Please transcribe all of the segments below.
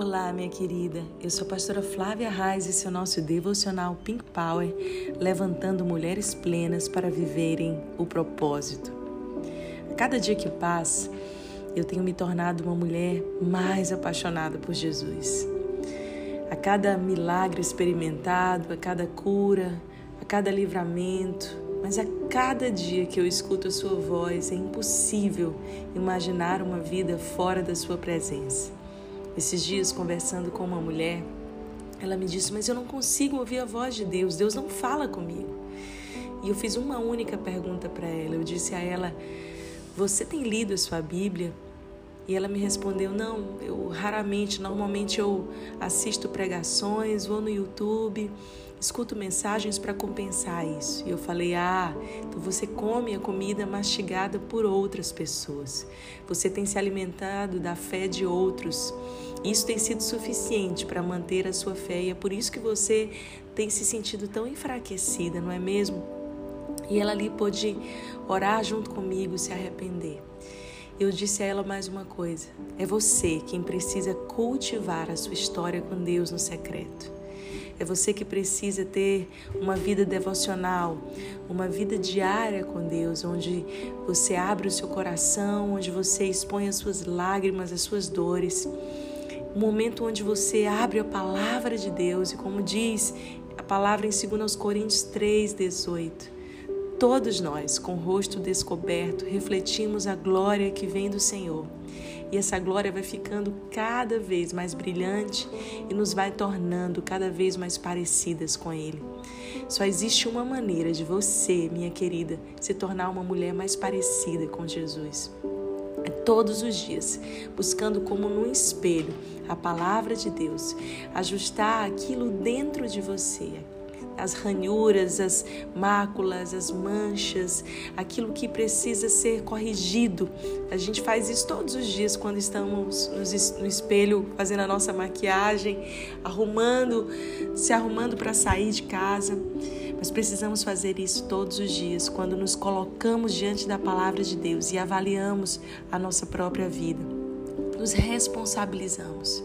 Olá, minha querida. Eu sou a pastora Flávia Reis e esse é o nosso devocional Pink Power, levantando mulheres plenas para viverem o propósito. A cada dia que passa, eu tenho me tornado uma mulher mais apaixonada por Jesus. A cada milagre experimentado, a cada cura, a cada livramento, mas a cada dia que eu escuto a sua voz, é impossível imaginar uma vida fora da sua presença. Esses dias, conversando com uma mulher, ela me disse: Mas eu não consigo ouvir a voz de Deus, Deus não fala comigo. E eu fiz uma única pergunta para ela. Eu disse a ela: Você tem lido a sua Bíblia? E ela me respondeu: Não, eu raramente, normalmente eu assisto pregações, vou no YouTube escuto mensagens para compensar isso. E eu falei: Ah, então você come a comida mastigada por outras pessoas. Você tem se alimentado da fé de outros. Isso tem sido suficiente para manter a sua fé e é por isso que você tem se sentido tão enfraquecida, não é mesmo? E ela ali pôde orar junto comigo, se arrepender. Eu disse a ela mais uma coisa: é você quem precisa cultivar a sua história com Deus no secreto. É você que precisa ter uma vida devocional, uma vida diária com Deus, onde você abre o seu coração, onde você expõe as suas lágrimas, as suas dores. Um momento onde você abre a palavra de Deus e, como diz a palavra em 2 Coríntios 3, 18. Todos nós, com o rosto descoberto, refletimos a glória que vem do Senhor. E essa glória vai ficando cada vez mais brilhante e nos vai tornando cada vez mais parecidas com Ele. Só existe uma maneira de você, minha querida, se tornar uma mulher mais parecida com Jesus. Todos os dias, buscando como num espelho a palavra de Deus, ajustar aquilo dentro de você, as ranhuras, as máculas, as manchas, aquilo que precisa ser corrigido. A gente faz isso todos os dias quando estamos no espelho fazendo a nossa maquiagem, arrumando, se arrumando para sair de casa. Mas precisamos fazer isso todos os dias, quando nos colocamos diante da palavra de Deus e avaliamos a nossa própria vida. Nos responsabilizamos.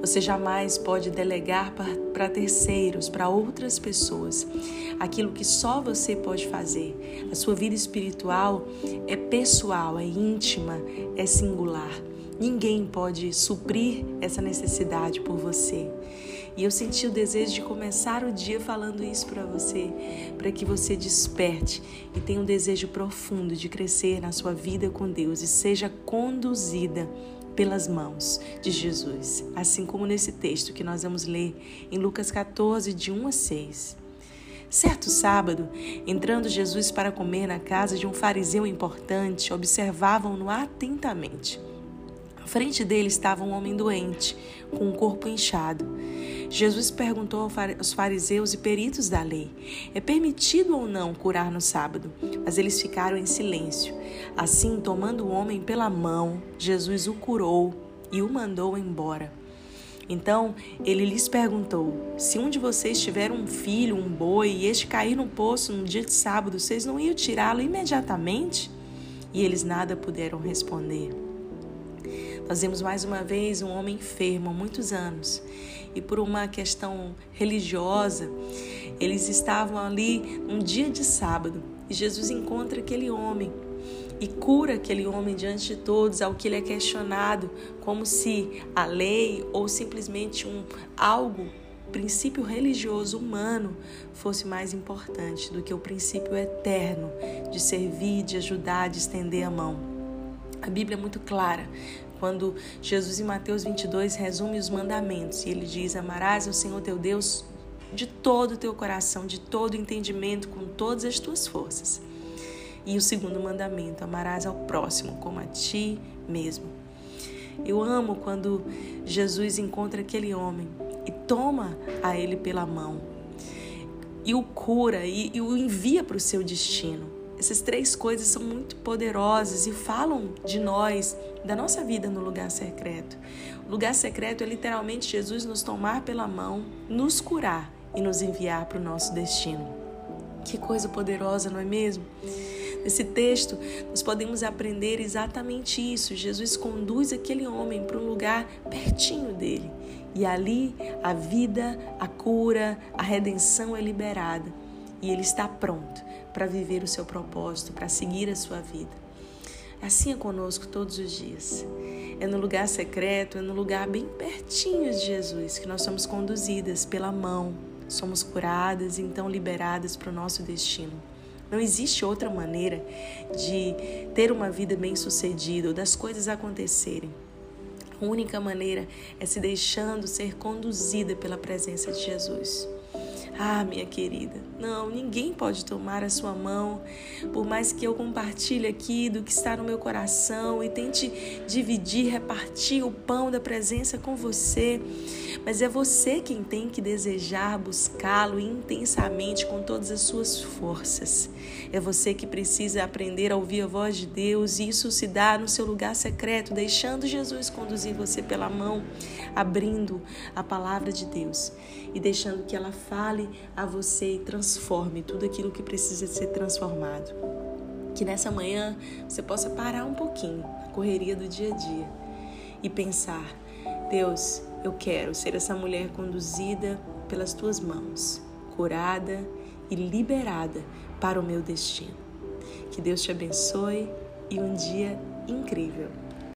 Você jamais pode delegar para terceiros, para outras pessoas, aquilo que só você pode fazer. A sua vida espiritual é pessoal, é íntima, é singular. Ninguém pode suprir essa necessidade por você. E eu senti o desejo de começar o dia falando isso para você, para que você desperte e tenha um desejo profundo de crescer na sua vida com Deus e seja conduzida pelas mãos de Jesus, assim como nesse texto que nós vamos ler em Lucas 14, de 1 a 6. Certo sábado, entrando Jesus para comer na casa de um fariseu importante, observavam-no atentamente frente dele estava um homem doente, com o corpo inchado. Jesus perguntou aos fariseus e peritos da lei: é permitido ou não curar no sábado? Mas eles ficaram em silêncio. Assim, tomando o homem pela mão, Jesus o curou e o mandou embora. Então ele lhes perguntou: Se um de vocês tiver um filho, um boi, e este cair no poço no dia de sábado, vocês não iam tirá-lo imediatamente? E eles nada puderam responder. Nós vemos mais uma vez um homem enfermo há muitos anos. E por uma questão religiosa, eles estavam ali um dia de sábado. E Jesus encontra aquele homem e cura aquele homem diante de todos, ao que ele é questionado, como se a lei ou simplesmente um algo princípio religioso humano fosse mais importante do que o princípio eterno de servir, de ajudar, de estender a mão. A Bíblia é muito clara quando Jesus em Mateus 22 resume os mandamentos e ele diz: Amarás o Senhor teu Deus de todo o teu coração, de todo o entendimento, com todas as tuas forças. E o segundo mandamento: amarás ao próximo como a ti mesmo. Eu amo quando Jesus encontra aquele homem e toma a ele pela mão e o cura e, e o envia para o seu destino. Essas três coisas são muito poderosas e falam de nós, da nossa vida no lugar secreto. O lugar secreto é literalmente Jesus nos tomar pela mão, nos curar e nos enviar para o nosso destino. Que coisa poderosa, não é mesmo? Nesse texto, nós podemos aprender exatamente isso. Jesus conduz aquele homem para um lugar pertinho dele. E ali a vida, a cura, a redenção é liberada. E ele está pronto para viver o seu propósito, para seguir a sua vida. Assim é conosco todos os dias. É no lugar secreto, é no lugar bem pertinho de Jesus que nós somos conduzidas pela mão, somos curadas e então liberadas para o nosso destino. Não existe outra maneira de ter uma vida bem-sucedida ou das coisas acontecerem. A única maneira é se deixando ser conduzida pela presença de Jesus. Ah, minha querida, não, ninguém pode tomar a sua mão, por mais que eu compartilhe aqui do que está no meu coração e tente dividir, repartir o pão da presença com você, mas é você quem tem que desejar buscá-lo intensamente com todas as suas forças. É você que precisa aprender a ouvir a voz de Deus e isso se dá no seu lugar secreto, deixando Jesus conduzir você pela mão, abrindo a palavra de Deus e deixando que ela fale a você e transforme tudo aquilo que precisa ser transformado. Que nessa manhã você possa parar um pouquinho na correria do dia a dia e pensar: Deus, eu quero ser essa mulher conduzida pelas tuas mãos, curada e liberada para o meu destino. Que Deus te abençoe e um dia incrível.